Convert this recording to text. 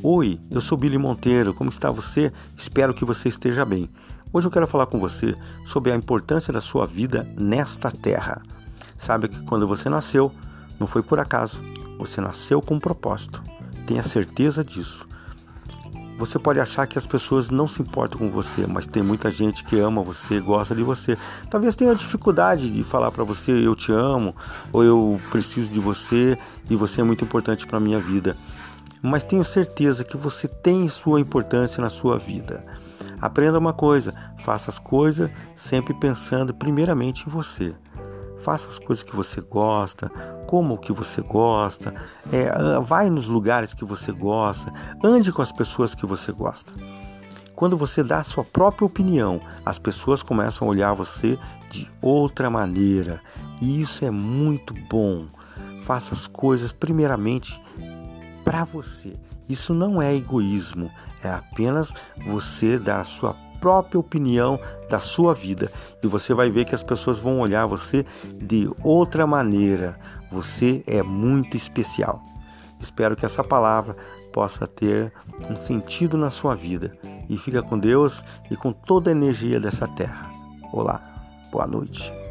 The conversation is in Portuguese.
Oi, eu sou Billy Monteiro, como está você? Espero que você esteja bem. Hoje eu quero falar com você sobre a importância da sua vida nesta terra. Sabe que quando você nasceu, não foi por acaso, você nasceu com um propósito. Tenha certeza disso. Você pode achar que as pessoas não se importam com você, mas tem muita gente que ama você, gosta de você. Talvez tenha dificuldade de falar para você eu te amo ou eu preciso de você e você é muito importante para minha vida mas tenho certeza que você tem sua importância na sua vida. Aprenda uma coisa: faça as coisas sempre pensando primeiramente em você. Faça as coisas que você gosta, como que você gosta, é, ah, vai nos lugares que você gosta, ande com as pessoas que você gosta. Quando você dá a sua própria opinião, as pessoas começam a olhar você de outra maneira. E isso é muito bom. Faça as coisas primeiramente para você. Isso não é egoísmo, é apenas você dar a sua própria opinião da sua vida e você vai ver que as pessoas vão olhar você de outra maneira. Você é muito especial. Espero que essa palavra possa ter um sentido na sua vida e fica com Deus e com toda a energia dessa terra. Olá, boa noite.